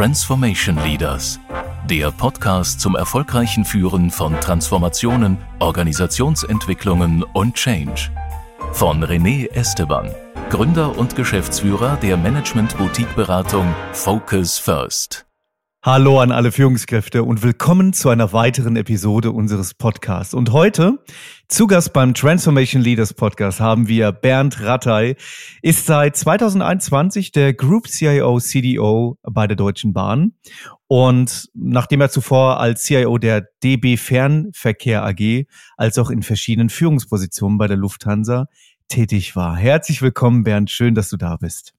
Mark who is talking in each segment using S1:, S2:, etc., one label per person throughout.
S1: Transformation Leaders, der Podcast zum erfolgreichen Führen von Transformationen, Organisationsentwicklungen und Change. Von René Esteban, Gründer und Geschäftsführer der Management-Boutique-Beratung Focus First.
S2: Hallo an alle Führungskräfte und willkommen zu einer weiteren Episode unseres Podcasts. Und heute zu Gast beim Transformation Leaders Podcast haben wir Bernd Rattay, ist seit 2021 der Group CIO CDO bei der Deutschen Bahn. Und nachdem er zuvor als CIO der DB Fernverkehr AG als auch in verschiedenen Führungspositionen bei der Lufthansa tätig war. Herzlich willkommen, Bernd. Schön, dass du da bist.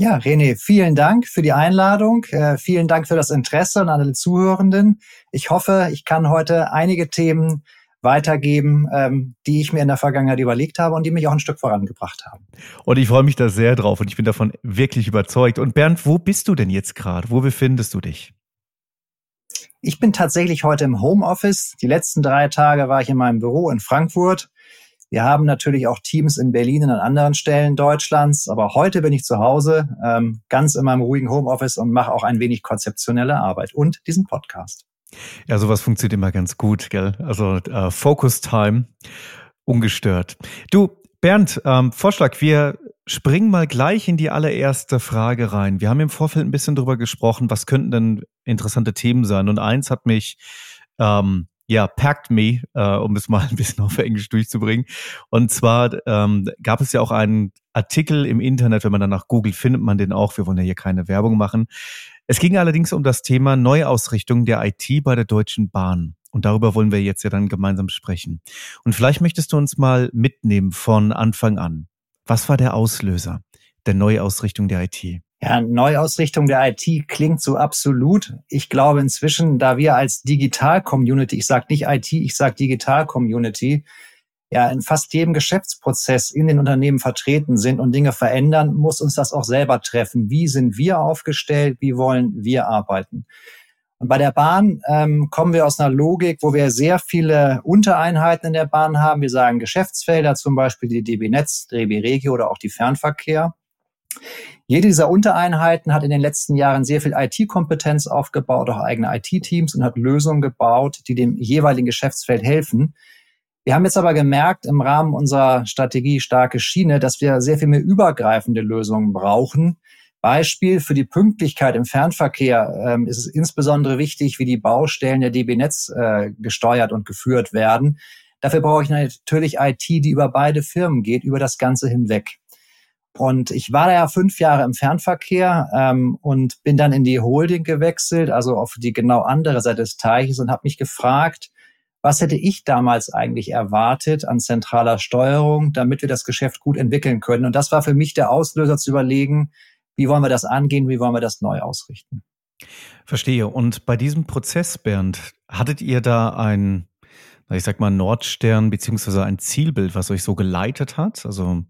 S3: Ja, René, vielen Dank für die Einladung. Äh, vielen Dank für das Interesse an alle Zuhörenden. Ich hoffe, ich kann heute einige Themen weitergeben, ähm, die ich mir in der Vergangenheit überlegt habe und die mich auch ein Stück vorangebracht haben.
S2: Und ich freue mich da sehr drauf und ich bin davon wirklich überzeugt. Und Bernd, wo bist du denn jetzt gerade? Wo befindest du dich?
S3: Ich bin tatsächlich heute im Homeoffice. Die letzten drei Tage war ich in meinem Büro in Frankfurt wir haben natürlich auch Teams in Berlin und an anderen Stellen Deutschlands, aber heute bin ich zu Hause, ähm, ganz in meinem ruhigen Homeoffice und mache auch ein wenig konzeptionelle Arbeit und diesen Podcast.
S2: Ja, sowas funktioniert immer ganz gut, gell? Also äh, Focus Time, ungestört. Du, Bernd, ähm, Vorschlag, wir springen mal gleich in die allererste Frage rein. Wir haben im Vorfeld ein bisschen drüber gesprochen, was könnten denn interessante Themen sein. Und eins hat mich ähm, ja, Packed Me, äh, um es mal ein bisschen auf Englisch durchzubringen. Und zwar ähm, gab es ja auch einen Artikel im Internet, wenn man dann nach Google findet man den auch. Wir wollen ja hier keine Werbung machen. Es ging allerdings um das Thema Neuausrichtung der IT bei der Deutschen Bahn. Und darüber wollen wir jetzt ja dann gemeinsam sprechen. Und vielleicht möchtest du uns mal mitnehmen von Anfang an. Was war der Auslöser der Neuausrichtung der IT?
S3: Ja, Neuausrichtung der IT klingt so absolut. Ich glaube inzwischen, da wir als Digital-Community, ich sage nicht IT, ich sage Digital-Community, ja in fast jedem Geschäftsprozess in den Unternehmen vertreten sind und Dinge verändern, muss uns das auch selber treffen. Wie sind wir aufgestellt? Wie wollen wir arbeiten? Und bei der Bahn ähm, kommen wir aus einer Logik, wo wir sehr viele Untereinheiten in der Bahn haben. Wir sagen Geschäftsfelder, zum Beispiel die DB Netz, DB Regio oder auch die Fernverkehr. Jede dieser Untereinheiten hat in den letzten Jahren sehr viel IT-Kompetenz aufgebaut, auch eigene IT-Teams und hat Lösungen gebaut, die dem jeweiligen Geschäftsfeld helfen. Wir haben jetzt aber gemerkt im Rahmen unserer Strategie starke Schiene, dass wir sehr viel mehr übergreifende Lösungen brauchen. Beispiel für die Pünktlichkeit im Fernverkehr ähm, ist es insbesondere wichtig, wie die Baustellen der DB Netz äh, gesteuert und geführt werden. Dafür brauche ich natürlich IT, die über beide Firmen geht, über das Ganze hinweg. Und ich war da ja fünf Jahre im Fernverkehr ähm, und bin dann in die Holding gewechselt, also auf die genau andere Seite des Teiches und habe mich gefragt, was hätte ich damals eigentlich erwartet an zentraler Steuerung, damit wir das Geschäft gut entwickeln können. Und das war für mich der Auslöser zu überlegen, wie wollen wir das angehen, wie wollen wir das neu ausrichten.
S2: Verstehe. Und bei diesem Prozess, Bernd, hattet ihr da ein, ich sag mal, Nordstern beziehungsweise ein Zielbild, was euch so geleitet hat? Also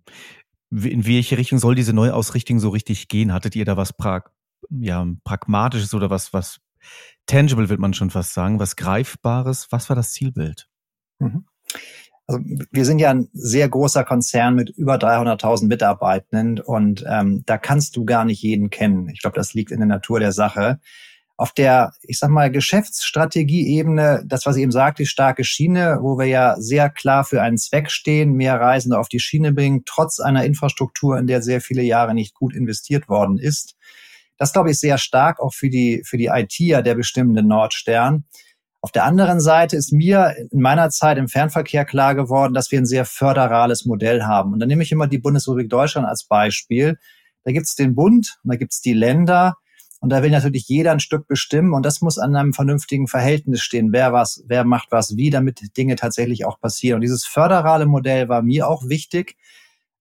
S2: in welche Richtung soll diese Neuausrichtung so richtig gehen? Hattet ihr da was pra ja, Pragmatisches oder was, was tangible, wird man schon fast sagen, was Greifbares? Was war das Zielbild?
S3: Mhm. Also wir sind ja ein sehr großer Konzern mit über 300.000 Mitarbeitenden und ähm, da kannst du gar nicht jeden kennen. Ich glaube, das liegt in der Natur der Sache auf der, ich sag mal, Geschäftsstrategieebene, das, was ich eben sagte, die starke Schiene, wo wir ja sehr klar für einen Zweck stehen, mehr Reisende auf die Schiene bringen, trotz einer Infrastruktur, in der sehr viele Jahre nicht gut investiert worden ist. Das glaube ich sehr stark auch für die, für die IT ja der bestimmende Nordstern. Auf der anderen Seite ist mir in meiner Zeit im Fernverkehr klar geworden, dass wir ein sehr föderales Modell haben. Und da nehme ich immer die Bundesrepublik Deutschland als Beispiel. Da gibt es den Bund und da gibt es die Länder. Und da will natürlich jeder ein Stück bestimmen und das muss an einem vernünftigen Verhältnis stehen. Wer was, wer macht was wie, damit Dinge tatsächlich auch passieren. Und dieses föderale Modell war mir auch wichtig.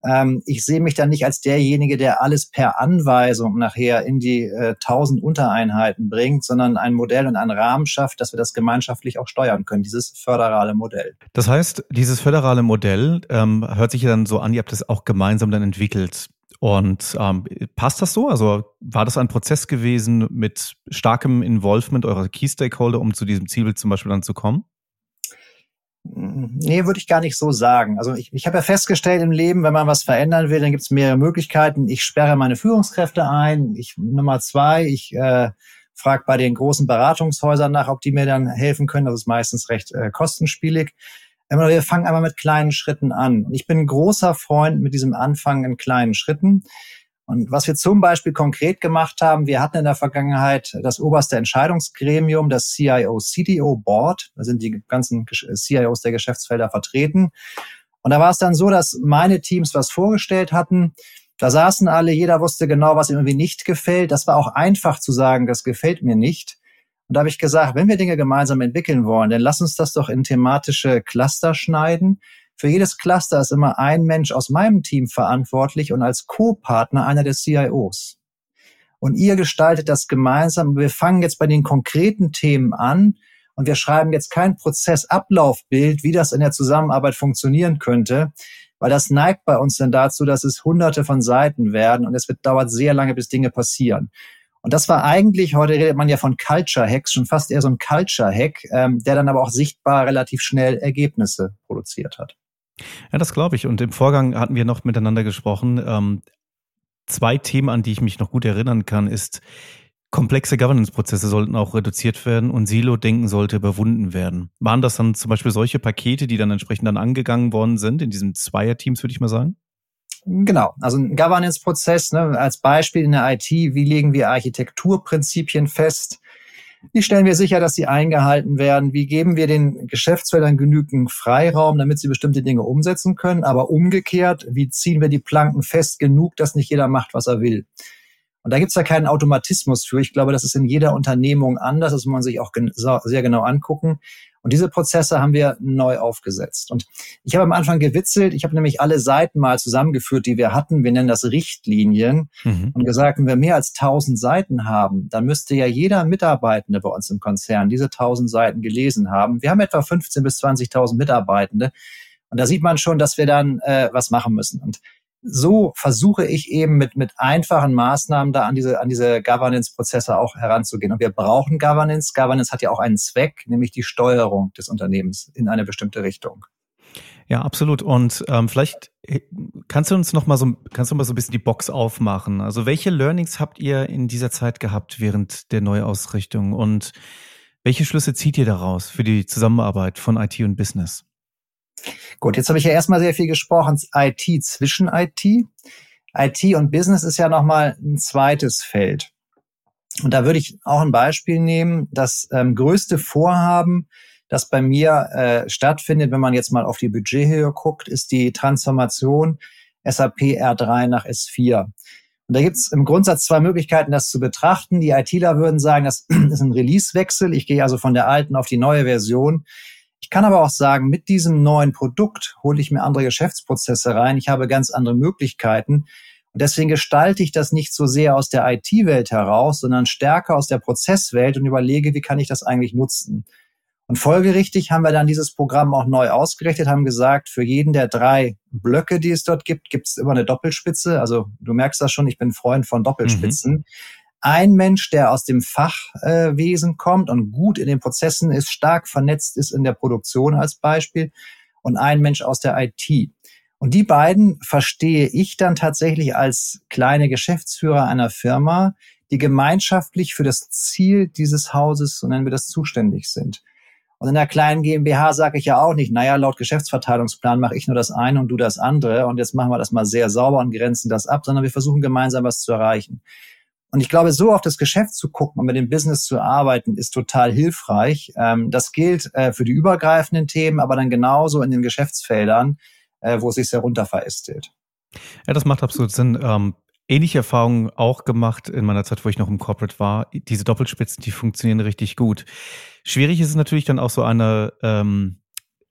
S3: Ähm, ich sehe mich dann nicht als derjenige, der alles per Anweisung nachher in die äh, tausend Untereinheiten bringt, sondern ein Modell und einen Rahmen schafft, dass wir das gemeinschaftlich auch steuern können, dieses föderale Modell.
S2: Das heißt, dieses föderale Modell ähm, hört sich ja dann so an, ihr habt es auch gemeinsam dann entwickelt. Und ähm, passt das so? Also war das ein Prozess gewesen mit starkem Involvement eurer Key Stakeholder, um zu diesem Zielbild zum Beispiel dann zu kommen?
S3: Nee, würde ich gar nicht so sagen. Also ich, ich habe ja festgestellt im Leben, wenn man was verändern will, dann gibt es mehrere Möglichkeiten. Ich sperre meine Führungskräfte ein. Ich Nummer zwei, ich äh, frage bei den großen Beratungshäusern nach, ob die mir dann helfen können. Das ist meistens recht äh, kostenspielig. Aber wir fangen einmal mit kleinen Schritten an. Ich bin großer Freund mit diesem Anfang in kleinen Schritten. Und was wir zum Beispiel konkret gemacht haben, wir hatten in der Vergangenheit das oberste Entscheidungsgremium, das CIO-CDO Board. Da sind die ganzen CIOs der Geschäftsfelder vertreten. Und da war es dann so, dass meine Teams was vorgestellt hatten. Da saßen alle, jeder wusste genau, was ihm irgendwie nicht gefällt. Das war auch einfach zu sagen, das gefällt mir nicht. Und da habe ich gesagt, wenn wir Dinge gemeinsam entwickeln wollen, dann lass uns das doch in thematische Cluster schneiden für jedes Cluster ist immer ein Mensch aus meinem Team verantwortlich und als Co-Partner einer der CIOs. Und ihr gestaltet das gemeinsam. Wir fangen jetzt bei den konkreten Themen an und wir schreiben jetzt kein Prozessablaufbild, wie das in der Zusammenarbeit funktionieren könnte, weil das neigt bei uns dann dazu, dass es hunderte von Seiten werden und es wird dauert sehr lange, bis Dinge passieren. Und das war eigentlich, heute redet man ja von Culture Hacks, schon fast eher so ein Culture Hack, ähm, der dann aber auch sichtbar relativ schnell Ergebnisse produziert hat.
S2: Ja, das glaube ich. Und im Vorgang hatten wir noch miteinander gesprochen. Ähm, zwei Themen, an die ich mich noch gut erinnern kann, ist, komplexe Governance-Prozesse sollten auch reduziert werden und Silo-Denken sollte überwunden werden. Waren das dann zum Beispiel solche Pakete, die dann entsprechend dann angegangen worden sind, in diesen Zweier-Teams, würde ich mal sagen?
S3: Genau, also ein Governance-Prozess, ne, als Beispiel in der IT, wie legen wir Architekturprinzipien fest? Wie stellen wir sicher, dass sie eingehalten werden? Wie geben wir den Geschäftsfeldern genügend Freiraum, damit sie bestimmte Dinge umsetzen können? Aber umgekehrt, wie ziehen wir die Planken fest genug, dass nicht jeder macht, was er will? Und da gibt's ja keinen Automatismus für. Ich glaube, das ist in jeder Unternehmung anders. Das muss man sich auch sehr genau angucken. Und diese Prozesse haben wir neu aufgesetzt. Und ich habe am Anfang gewitzelt, ich habe nämlich alle Seiten mal zusammengeführt, die wir hatten. Wir nennen das Richtlinien mhm. und gesagt, wenn wir mehr als 1000 Seiten haben, dann müsste ja jeder Mitarbeitende bei uns im Konzern diese 1000 Seiten gelesen haben. Wir haben etwa 15 bis 20.000 Mitarbeitende. Und da sieht man schon, dass wir dann äh, was machen müssen. Und so versuche ich eben mit, mit einfachen Maßnahmen da an diese, an diese Governance-Prozesse auch heranzugehen. Und wir brauchen Governance. Governance hat ja auch einen Zweck, nämlich die Steuerung des Unternehmens in eine bestimmte Richtung.
S2: Ja, absolut. Und ähm, vielleicht äh, kannst du uns noch mal so, kannst du mal so ein bisschen die Box aufmachen. Also welche Learnings habt ihr in dieser Zeit gehabt während der Neuausrichtung und welche Schlüsse zieht ihr daraus für die Zusammenarbeit von IT und Business?
S3: Gut, jetzt habe ich ja erstmal sehr viel gesprochen, IT zwischen IT. IT und Business ist ja nochmal ein zweites Feld. Und da würde ich auch ein Beispiel nehmen. Das ähm, größte Vorhaben, das bei mir äh, stattfindet, wenn man jetzt mal auf die Budgethöhe guckt, ist die Transformation SAP R3 nach S4. Und da gibt es im Grundsatz zwei Möglichkeiten, das zu betrachten. Die ITler würden sagen, das ist ein Release-Wechsel. Ich gehe also von der alten auf die neue Version. Ich kann aber auch sagen, mit diesem neuen Produkt hole ich mir andere Geschäftsprozesse rein. Ich habe ganz andere Möglichkeiten. Und deswegen gestalte ich das nicht so sehr aus der IT-Welt heraus, sondern stärker aus der Prozesswelt und überlege, wie kann ich das eigentlich nutzen. Und folgerichtig haben wir dann dieses Programm auch neu ausgerichtet, haben gesagt, für jeden der drei Blöcke, die es dort gibt, gibt es immer eine Doppelspitze. Also du merkst das schon, ich bin Freund von Doppelspitzen. Mhm ein Mensch, der aus dem Fachwesen äh, kommt und gut in den Prozessen ist, stark vernetzt ist in der Produktion als Beispiel und ein Mensch aus der IT. Und die beiden verstehe ich dann tatsächlich als kleine Geschäftsführer einer Firma, die gemeinschaftlich für das Ziel dieses Hauses, so nennen wir das, zuständig sind. Und in der kleinen GmbH sage ich ja auch nicht, naja, laut Geschäftsverteilungsplan mache ich nur das eine und du das andere und jetzt machen wir das mal sehr sauber und grenzen das ab, sondern wir versuchen gemeinsam was zu erreichen. Und ich glaube, so auf das Geschäft zu gucken und mit dem Business zu arbeiten, ist total hilfreich. Ähm, das gilt äh, für die übergreifenden Themen, aber dann genauso in den Geschäftsfeldern, äh, wo es sich sehr runter verästelt.
S2: Ja, das macht absolut Sinn. Ähm, ähnliche Erfahrungen auch gemacht in meiner Zeit, wo ich noch im Corporate war. Diese Doppelspitzen, die funktionieren richtig gut. Schwierig ist es natürlich dann auch so eine, ähm,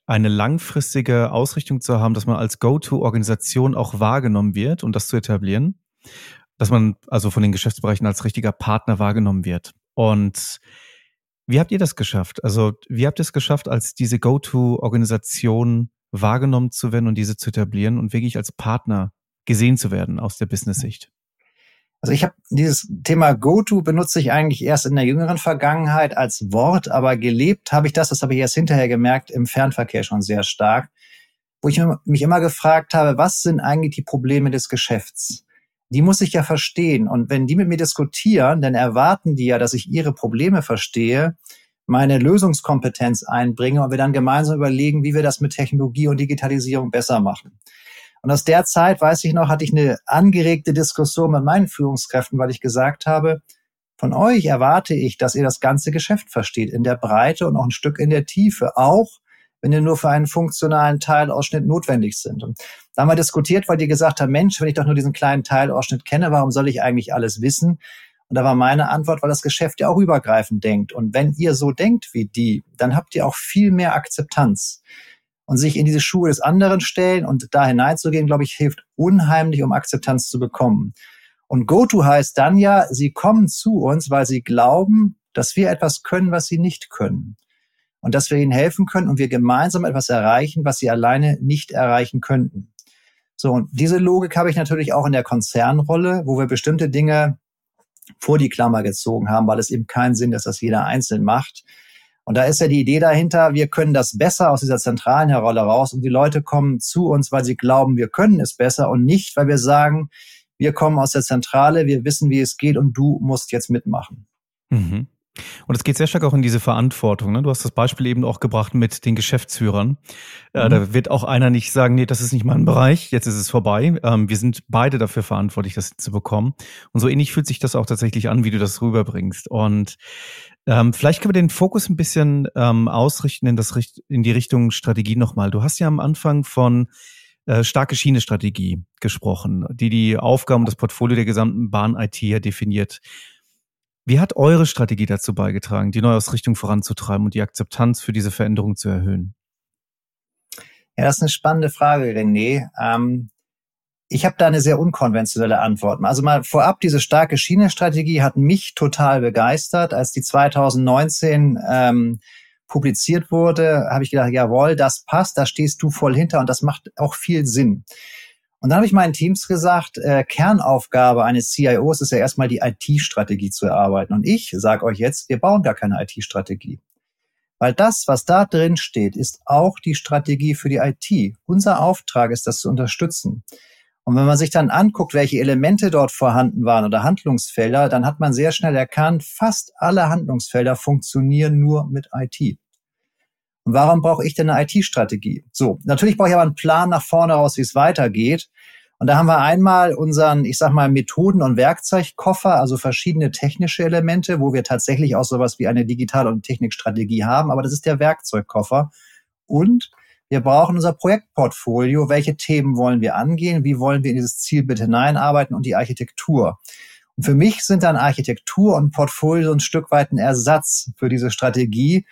S2: eine langfristige Ausrichtung zu haben, dass man als Go-To-Organisation auch wahrgenommen wird und das zu etablieren dass man also von den Geschäftsbereichen als richtiger Partner wahrgenommen wird. Und wie habt ihr das geschafft? Also wie habt ihr es geschafft, als diese Go-To-Organisation wahrgenommen zu werden und diese zu etablieren und wirklich als Partner gesehen zu werden aus der Business-Sicht?
S3: Also ich habe dieses Thema Go-To benutze ich eigentlich erst in der jüngeren Vergangenheit als Wort, aber gelebt habe ich das, das habe ich erst hinterher gemerkt, im Fernverkehr schon sehr stark, wo ich mich immer gefragt habe, was sind eigentlich die Probleme des Geschäfts? Die muss ich ja verstehen. Und wenn die mit mir diskutieren, dann erwarten die ja, dass ich ihre Probleme verstehe, meine Lösungskompetenz einbringe und wir dann gemeinsam überlegen, wie wir das mit Technologie und Digitalisierung besser machen. Und aus der Zeit, weiß ich noch, hatte ich eine angeregte Diskussion mit meinen Führungskräften, weil ich gesagt habe, von euch erwarte ich, dass ihr das ganze Geschäft versteht, in der Breite und auch ein Stück in der Tiefe, auch wenn ihr nur für einen funktionalen Teilausschnitt notwendig sind. Und da haben wir diskutiert, weil die gesagt haben, Mensch, wenn ich doch nur diesen kleinen Teilausschnitt kenne, warum soll ich eigentlich alles wissen? Und da war meine Antwort, weil das Geschäft ja auch übergreifend denkt. Und wenn ihr so denkt wie die, dann habt ihr auch viel mehr Akzeptanz und sich in diese Schuhe des anderen stellen und da hineinzugehen, glaube ich, hilft unheimlich, um Akzeptanz zu bekommen. Und Go-To heißt dann ja, sie kommen zu uns, weil sie glauben, dass wir etwas können, was sie nicht können. Und dass wir ihnen helfen können und wir gemeinsam etwas erreichen, was sie alleine nicht erreichen könnten. So, und diese Logik habe ich natürlich auch in der Konzernrolle, wo wir bestimmte Dinge vor die Klammer gezogen haben, weil es eben keinen Sinn, dass das jeder einzeln macht. Und da ist ja die Idee dahinter, wir können das besser aus dieser zentralen Rolle raus und die Leute kommen zu uns, weil sie glauben, wir können es besser und nicht, weil wir sagen, wir kommen aus der Zentrale, wir wissen, wie es geht und du musst jetzt mitmachen.
S2: Mhm. Und es geht sehr stark auch in diese Verantwortung. Ne? Du hast das Beispiel eben auch gebracht mit den Geschäftsführern. Äh, mhm. da wird auch einer nicht sagen, nee, das ist nicht mein Bereich, jetzt ist es vorbei. Ähm, wir sind beide dafür verantwortlich, das zu bekommen. Und so ähnlich fühlt sich das auch tatsächlich an, wie du das rüberbringst. Und ähm, vielleicht können wir den Fokus ein bisschen ähm, ausrichten in, das, in die Richtung Strategie nochmal. Du hast ja am Anfang von äh, starke Schiene-Strategie gesprochen, die die Aufgaben und das Portfolio der gesamten Bahn-IT ja definiert. Wie hat eure Strategie dazu beigetragen, die Neuausrichtung voranzutreiben und die Akzeptanz für diese Veränderung zu erhöhen?
S3: Ja, das ist eine spannende Frage, René. Ähm, ich habe da eine sehr unkonventionelle Antwort. Also mal vorab, diese starke Schienenstrategie hat mich total begeistert. Als die 2019 ähm, publiziert wurde, habe ich gedacht, jawohl, das passt, da stehst du voll hinter und das macht auch viel Sinn. Und dann habe ich meinen Teams gesagt, äh, Kernaufgabe eines CIOs ist ja erstmal die IT-Strategie zu erarbeiten. Und ich sage euch jetzt, wir bauen gar keine IT-Strategie. Weil das, was da drin steht, ist auch die Strategie für die IT. Unser Auftrag ist, das zu unterstützen. Und wenn man sich dann anguckt, welche Elemente dort vorhanden waren oder Handlungsfelder, dann hat man sehr schnell erkannt, fast alle Handlungsfelder funktionieren nur mit IT. Und warum brauche ich denn eine IT-Strategie? So, natürlich brauche ich aber einen Plan nach vorne raus, wie es weitergeht. Und da haben wir einmal unseren, ich sag mal, Methoden- und Werkzeugkoffer, also verschiedene technische Elemente, wo wir tatsächlich auch sowas wie eine Digital- und Technikstrategie haben. Aber das ist der Werkzeugkoffer. Und wir brauchen unser Projektportfolio. Welche Themen wollen wir angehen? Wie wollen wir in dieses Zielbild hineinarbeiten und die Architektur? Und für mich sind dann Architektur und Portfolio ein Stück weit ein Ersatz für diese Strategie.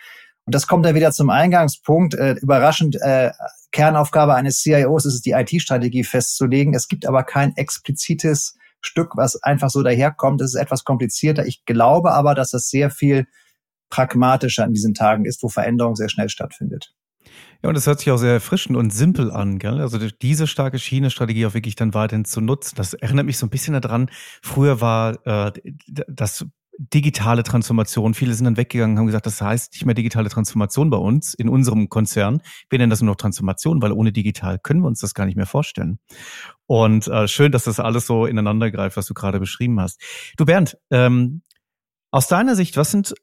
S3: Und das kommt dann wieder zum Eingangspunkt. Äh, überraschend, äh, Kernaufgabe eines CIOs ist es, die IT-Strategie festzulegen. Es gibt aber kein explizites Stück, was einfach so daherkommt. Es ist etwas komplizierter. Ich glaube aber, dass das sehr viel pragmatischer in diesen Tagen ist, wo Veränderung sehr schnell stattfindet.
S2: Ja, und das hört sich auch sehr erfrischend und simpel an, gell? Also diese starke Schiene-Strategie auch wirklich dann weiterhin zu nutzen. Das erinnert mich so ein bisschen daran, früher war äh, das digitale Transformation. Viele sind dann weggegangen und haben gesagt, das heißt nicht mehr digitale Transformation bei uns in unserem Konzern. Wir nennen das nur noch Transformation, weil ohne digital können wir uns das gar nicht mehr vorstellen. Und äh, schön, dass das alles so ineinander greift, was du gerade beschrieben hast. Du Bernd, ähm, aus deiner Sicht, was sind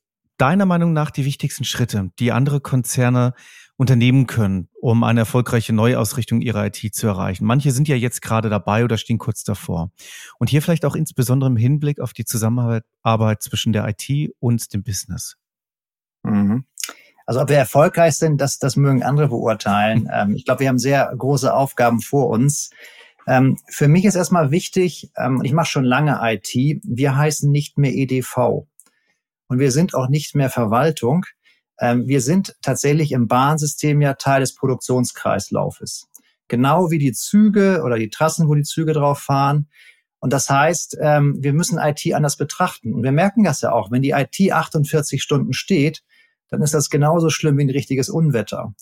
S2: deiner Meinung nach die wichtigsten Schritte, die andere Konzerne unternehmen können, um eine erfolgreiche Neuausrichtung ihrer IT zu erreichen. Manche sind ja jetzt gerade dabei oder stehen kurz davor. Und hier vielleicht auch insbesondere im Hinblick auf die Zusammenarbeit zwischen der IT und dem Business.
S3: Mhm. Also ob wir erfolgreich sind, das, das mögen andere beurteilen. Ähm, ich glaube, wir haben sehr große Aufgaben vor uns. Ähm, für mich ist erstmal wichtig, ähm, ich mache schon lange IT, wir heißen nicht mehr EDV. Und wir sind auch nicht mehr Verwaltung. Ähm, wir sind tatsächlich im Bahnsystem ja Teil des Produktionskreislaufes. Genau wie die Züge oder die Trassen, wo die Züge drauf fahren. Und das heißt, ähm, wir müssen IT anders betrachten. Und wir merken das ja auch. Wenn die IT 48 Stunden steht, dann ist das genauso schlimm wie ein richtiges Unwetter.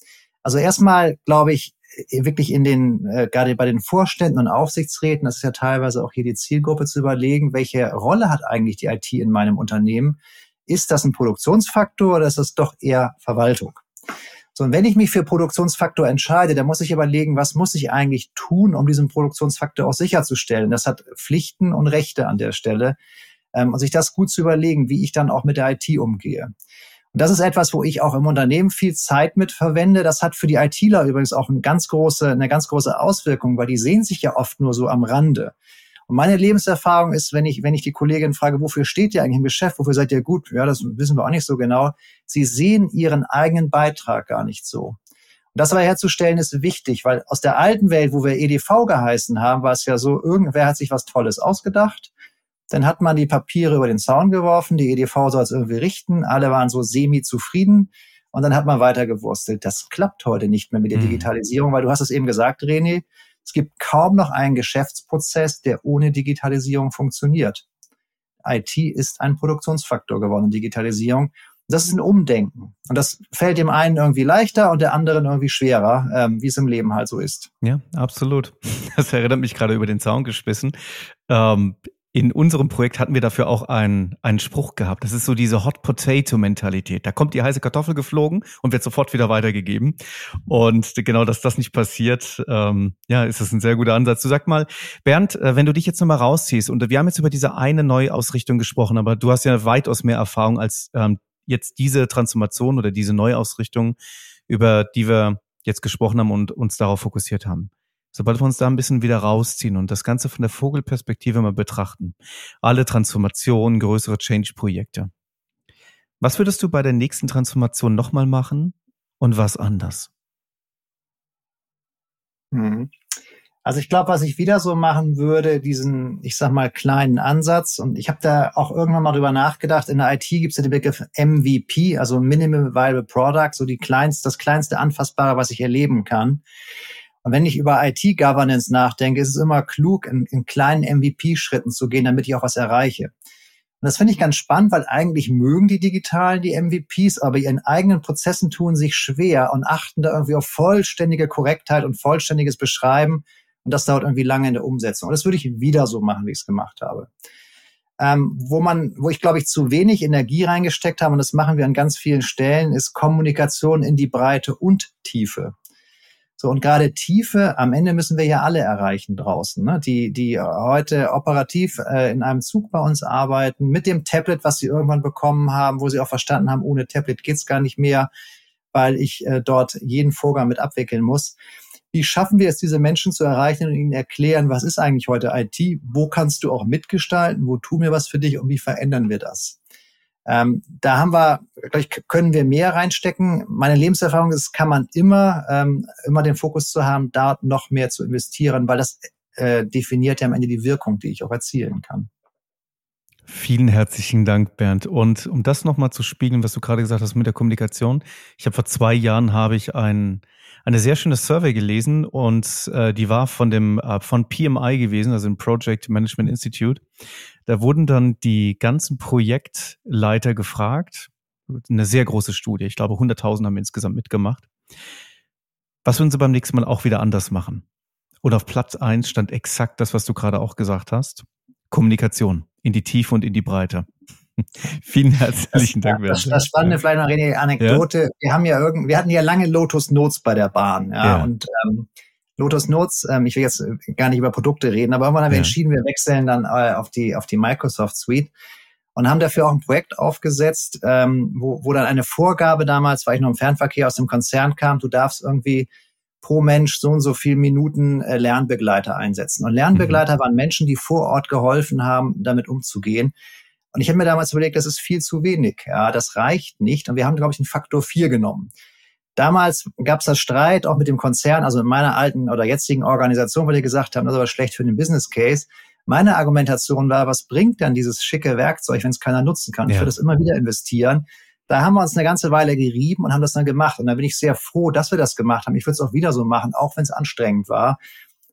S3: Also erstmal, glaube ich, wirklich in den, äh, gerade bei den Vorständen und Aufsichtsräten, das ist ja teilweise auch hier die Zielgruppe, zu überlegen, welche Rolle hat eigentlich die IT in meinem Unternehmen? Ist das ein Produktionsfaktor oder ist das doch eher Verwaltung? So, und wenn ich mich für Produktionsfaktor entscheide, dann muss ich überlegen, was muss ich eigentlich tun, um diesen Produktionsfaktor auch sicherzustellen. Das hat Pflichten und Rechte an der Stelle. Ähm, und sich das gut zu überlegen, wie ich dann auch mit der IT umgehe. Und das ist etwas, wo ich auch im Unternehmen viel Zeit mit verwende. Das hat für die ITler übrigens auch eine ganz große, eine ganz große Auswirkung, weil die sehen sich ja oft nur so am Rande. Und meine Lebenserfahrung ist, wenn ich, wenn ich die Kollegin frage, wofür steht ihr eigentlich im Geschäft, wofür seid ihr gut? Ja, das wissen wir auch nicht so genau. Sie sehen ihren eigenen Beitrag gar nicht so. Und das aber herzustellen ist wichtig, weil aus der alten Welt, wo wir EDV geheißen haben, war es ja so, irgendwer hat sich was Tolles ausgedacht. Dann hat man die Papiere über den Zaun geworfen, die EDV soll es irgendwie richten, alle waren so semi-zufrieden und dann hat man weitergewurstelt. Das klappt heute nicht mehr mit der mhm. Digitalisierung, weil du hast es eben gesagt, René, es gibt kaum noch einen Geschäftsprozess, der ohne Digitalisierung funktioniert. IT ist ein Produktionsfaktor geworden, Digitalisierung. Das ist ein Umdenken. Und das fällt dem einen irgendwie leichter und der anderen irgendwie schwerer, ähm, wie es im Leben halt so ist.
S2: Ja, absolut. Das erinnert mich gerade über den Zaun gespissen. Ähm, in unserem Projekt hatten wir dafür auch einen, einen Spruch gehabt. Das ist so diese Hot Potato Mentalität. Da kommt die heiße Kartoffel geflogen und wird sofort wieder weitergegeben. Und genau, dass das nicht passiert, ähm, ja, ist das ein sehr guter Ansatz. Du sag mal, Bernd, äh, wenn du dich jetzt nochmal rausziehst und wir haben jetzt über diese eine Neuausrichtung gesprochen, aber du hast ja weitaus mehr Erfahrung als ähm, jetzt diese Transformation oder diese Neuausrichtung, über die wir jetzt gesprochen haben und uns darauf fokussiert haben sobald wir uns da ein bisschen wieder rausziehen und das Ganze von der Vogelperspektive mal betrachten, alle Transformationen, größere Change-Projekte, was würdest du bei der nächsten Transformation nochmal machen und was anders?
S3: Mhm. Also ich glaube, was ich wieder so machen würde, diesen, ich sag mal, kleinen Ansatz, und ich habe da auch irgendwann mal drüber nachgedacht, in der IT gibt es ja den Begriff MVP, also Minimum Viable Product, so die kleinste, das kleinste Anfassbare, was ich erleben kann. Und wenn ich über IT-Governance nachdenke, ist es immer klug, in, in kleinen MVP-Schritten zu gehen, damit ich auch was erreiche. Und das finde ich ganz spannend, weil eigentlich mögen die Digitalen die MVPs, aber ihren eigenen Prozessen tun sich schwer und achten da irgendwie auf vollständige Korrektheit und vollständiges Beschreiben. Und das dauert irgendwie lange in der Umsetzung. Und das würde ich wieder so machen, wie ich es gemacht habe. Ähm, wo man, wo ich glaube ich zu wenig Energie reingesteckt habe, und das machen wir an ganz vielen Stellen, ist Kommunikation in die Breite und Tiefe. So, und gerade Tiefe, am Ende müssen wir ja alle erreichen draußen, ne? die, die heute operativ äh, in einem Zug bei uns arbeiten, mit dem Tablet, was sie irgendwann bekommen haben, wo sie auch verstanden haben, ohne Tablet geht's gar nicht mehr, weil ich äh, dort jeden Vorgang mit abwickeln muss. Wie schaffen wir es, diese Menschen zu erreichen und ihnen erklären, was ist eigentlich heute IT? Wo kannst du auch mitgestalten? Wo tun wir was für dich und wie verändern wir das? Ähm, da haben wir, glaube können wir mehr reinstecken. Meine Lebenserfahrung ist, kann man immer, ähm, immer den Fokus zu haben, da noch mehr zu investieren, weil das äh, definiert ja am Ende die Wirkung, die ich auch erzielen kann.
S2: Vielen herzlichen Dank, Bernd. Und um das nochmal zu spiegeln, was du gerade gesagt hast mit der Kommunikation. Ich habe vor zwei Jahren habe ich ein, eine sehr schöne Survey gelesen und äh, die war von dem äh, von PMI gewesen, also dem Project Management Institute. Da wurden dann die ganzen Projektleiter gefragt. Eine sehr große Studie. Ich glaube, 100.000 haben insgesamt mitgemacht. Was würden sie beim nächsten Mal auch wieder anders machen? Und auf Platz eins stand exakt das, was du gerade auch gesagt hast. Kommunikation in die Tiefe und in die Breite. Vielen herzlichen
S3: das,
S2: Dank.
S3: Das, das Spannende vielleicht noch eine Anekdote. Ja? Wir haben ja irgend, wir hatten ja lange Lotus Notes bei der Bahn, ja, ja. und ähm, Lotus Notes, ähm, ich will jetzt äh, gar nicht über Produkte reden, aber irgendwann haben wir entschieden, wir wechseln dann äh, auf die auf die Microsoft Suite und haben dafür auch ein Projekt aufgesetzt, ähm, wo, wo dann eine Vorgabe damals, weil ich noch im Fernverkehr aus dem Konzern kam, du darfst irgendwie pro Mensch so und so viel Minuten äh, Lernbegleiter einsetzen. Und Lernbegleiter mhm. waren Menschen, die vor Ort geholfen haben, damit umzugehen. Und ich habe mir damals überlegt, das ist viel zu wenig. Ja, das reicht nicht. Und wir haben, glaube ich, einen Faktor vier genommen. Damals gab es das Streit auch mit dem Konzern, also in meiner alten oder jetzigen Organisation, weil die gesagt haben, das ist aber schlecht für den Business Case. Meine Argumentation war, was bringt denn dieses schicke Werkzeug, wenn es keiner nutzen kann? Ja. Ich würde es immer wieder investieren. Da haben wir uns eine ganze Weile gerieben und haben das dann gemacht. Und da bin ich sehr froh, dass wir das gemacht haben. Ich würde es auch wieder so machen, auch wenn es anstrengend war.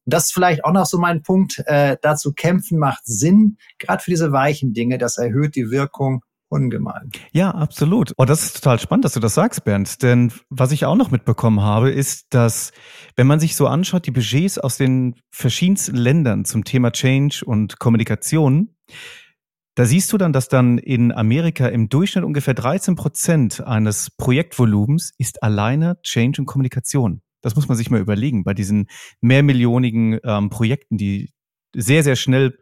S3: Und das ist vielleicht auch noch so mein Punkt. Äh, dazu kämpfen macht Sinn, gerade für diese weichen Dinge. Das erhöht die Wirkung ungemein.
S2: Ja, absolut. Und oh, das ist total spannend, dass du das sagst, Bernd. Denn was ich auch noch mitbekommen habe, ist, dass wenn man sich so anschaut, die Budgets aus den verschiedensten Ländern zum Thema Change und Kommunikation, da siehst du dann, dass dann in Amerika im Durchschnitt ungefähr 13 Prozent eines Projektvolumens ist alleine Change und Kommunikation. Das muss man sich mal überlegen bei diesen mehrmillionigen ähm, Projekten, die sehr, sehr schnell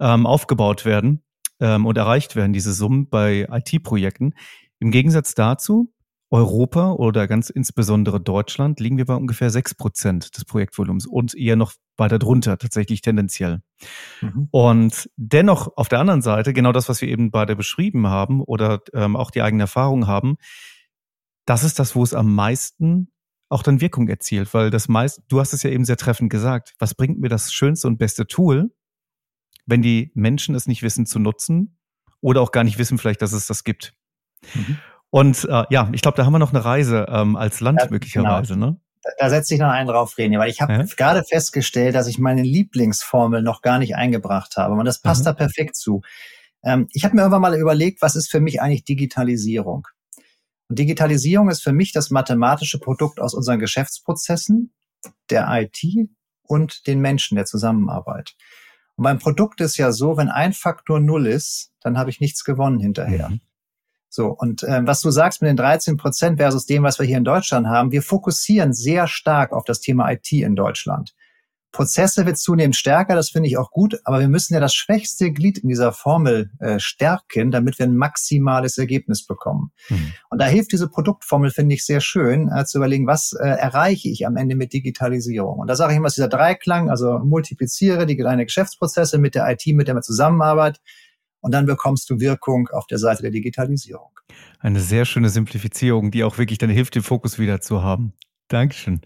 S2: ähm, aufgebaut werden ähm, und erreicht werden, diese Summen bei IT-Projekten. Im Gegensatz dazu, Europa oder ganz insbesondere Deutschland liegen wir bei ungefähr sechs Prozent des Projektvolumens und eher noch weiter drunter, tatsächlich tendenziell. Mhm. Und dennoch auf der anderen Seite, genau das, was wir eben beide beschrieben haben oder ähm, auch die eigene Erfahrung haben, das ist das, wo es am meisten auch dann Wirkung erzielt, weil das meist, du hast es ja eben sehr treffend gesagt, was bringt mir das schönste und beste Tool, wenn die Menschen es nicht wissen zu nutzen oder auch gar nicht wissen vielleicht, dass es das gibt. Mhm. Und äh, ja, ich glaube, da haben wir noch eine Reise ähm, als Land ja, möglicherweise. Genau. Ne?
S3: Da, setze ich noch einen drauf, René, weil ich habe ja? gerade festgestellt, dass ich meine Lieblingsformel noch gar nicht eingebracht habe. Und das passt mhm. da perfekt zu. Ähm, ich habe mir irgendwann mal überlegt, was ist für mich eigentlich Digitalisierung? Und Digitalisierung ist für mich das mathematische Produkt aus unseren Geschäftsprozessen, der IT und den Menschen der Zusammenarbeit. Und beim Produkt ist ja so, wenn ein Faktor null ist, dann habe ich nichts gewonnen hinterher. Mhm. So, und äh, was du sagst mit den 13 Prozent versus dem, was wir hier in Deutschland haben, wir fokussieren sehr stark auf das Thema IT in Deutschland. Prozesse wird zunehmend stärker, das finde ich auch gut, aber wir müssen ja das schwächste Glied in dieser Formel äh, stärken, damit wir ein maximales Ergebnis bekommen. Mhm. Und da hilft diese Produktformel, finde ich, sehr schön, äh, zu überlegen, was äh, erreiche ich am Ende mit Digitalisierung. Und da sage ich immer, dieser Dreiklang, also multipliziere die deine Geschäftsprozesse mit der IT, mit der man zusammenarbeitet, und dann bekommst du Wirkung auf der Seite der Digitalisierung.
S2: Eine sehr schöne Simplifizierung, die auch wirklich dann hilft, den Fokus wieder zu haben. Dankeschön.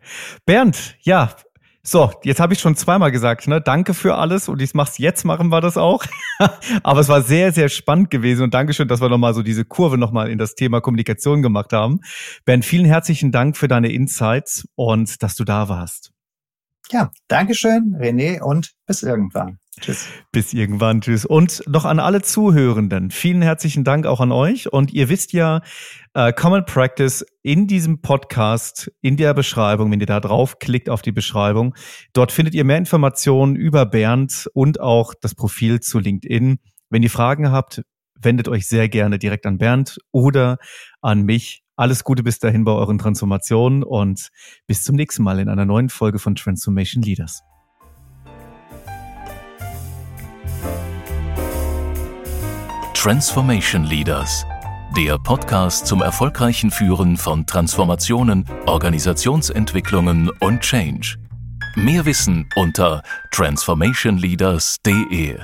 S2: Bernd, ja, so, jetzt habe ich schon zweimal gesagt, ne? Danke für alles und ich mach's jetzt, machen wir das auch. Aber es war sehr, sehr spannend gewesen und Dankeschön, dass wir nochmal so diese Kurve nochmal in das Thema Kommunikation gemacht haben. Ben, vielen herzlichen Dank für deine Insights und dass du da warst.
S3: Ja, Dankeschön, René und bis irgendwann.
S2: Tschüss. Bis irgendwann, tschüss. Und noch an alle Zuhörenden, vielen herzlichen Dank auch an euch. Und ihr wisst ja, äh, Common Practice in diesem Podcast, in der Beschreibung, wenn ihr da draufklickt auf die Beschreibung, dort findet ihr mehr Informationen über Bernd und auch das Profil zu LinkedIn. Wenn ihr Fragen habt, wendet euch sehr gerne direkt an Bernd oder an mich. Alles Gute bis dahin bei euren Transformationen und bis zum nächsten Mal in einer neuen Folge von Transformation Leaders.
S1: Transformation Leaders, der Podcast zum erfolgreichen Führen von Transformationen, Organisationsentwicklungen und Change. Mehr Wissen unter transformationleaders.de.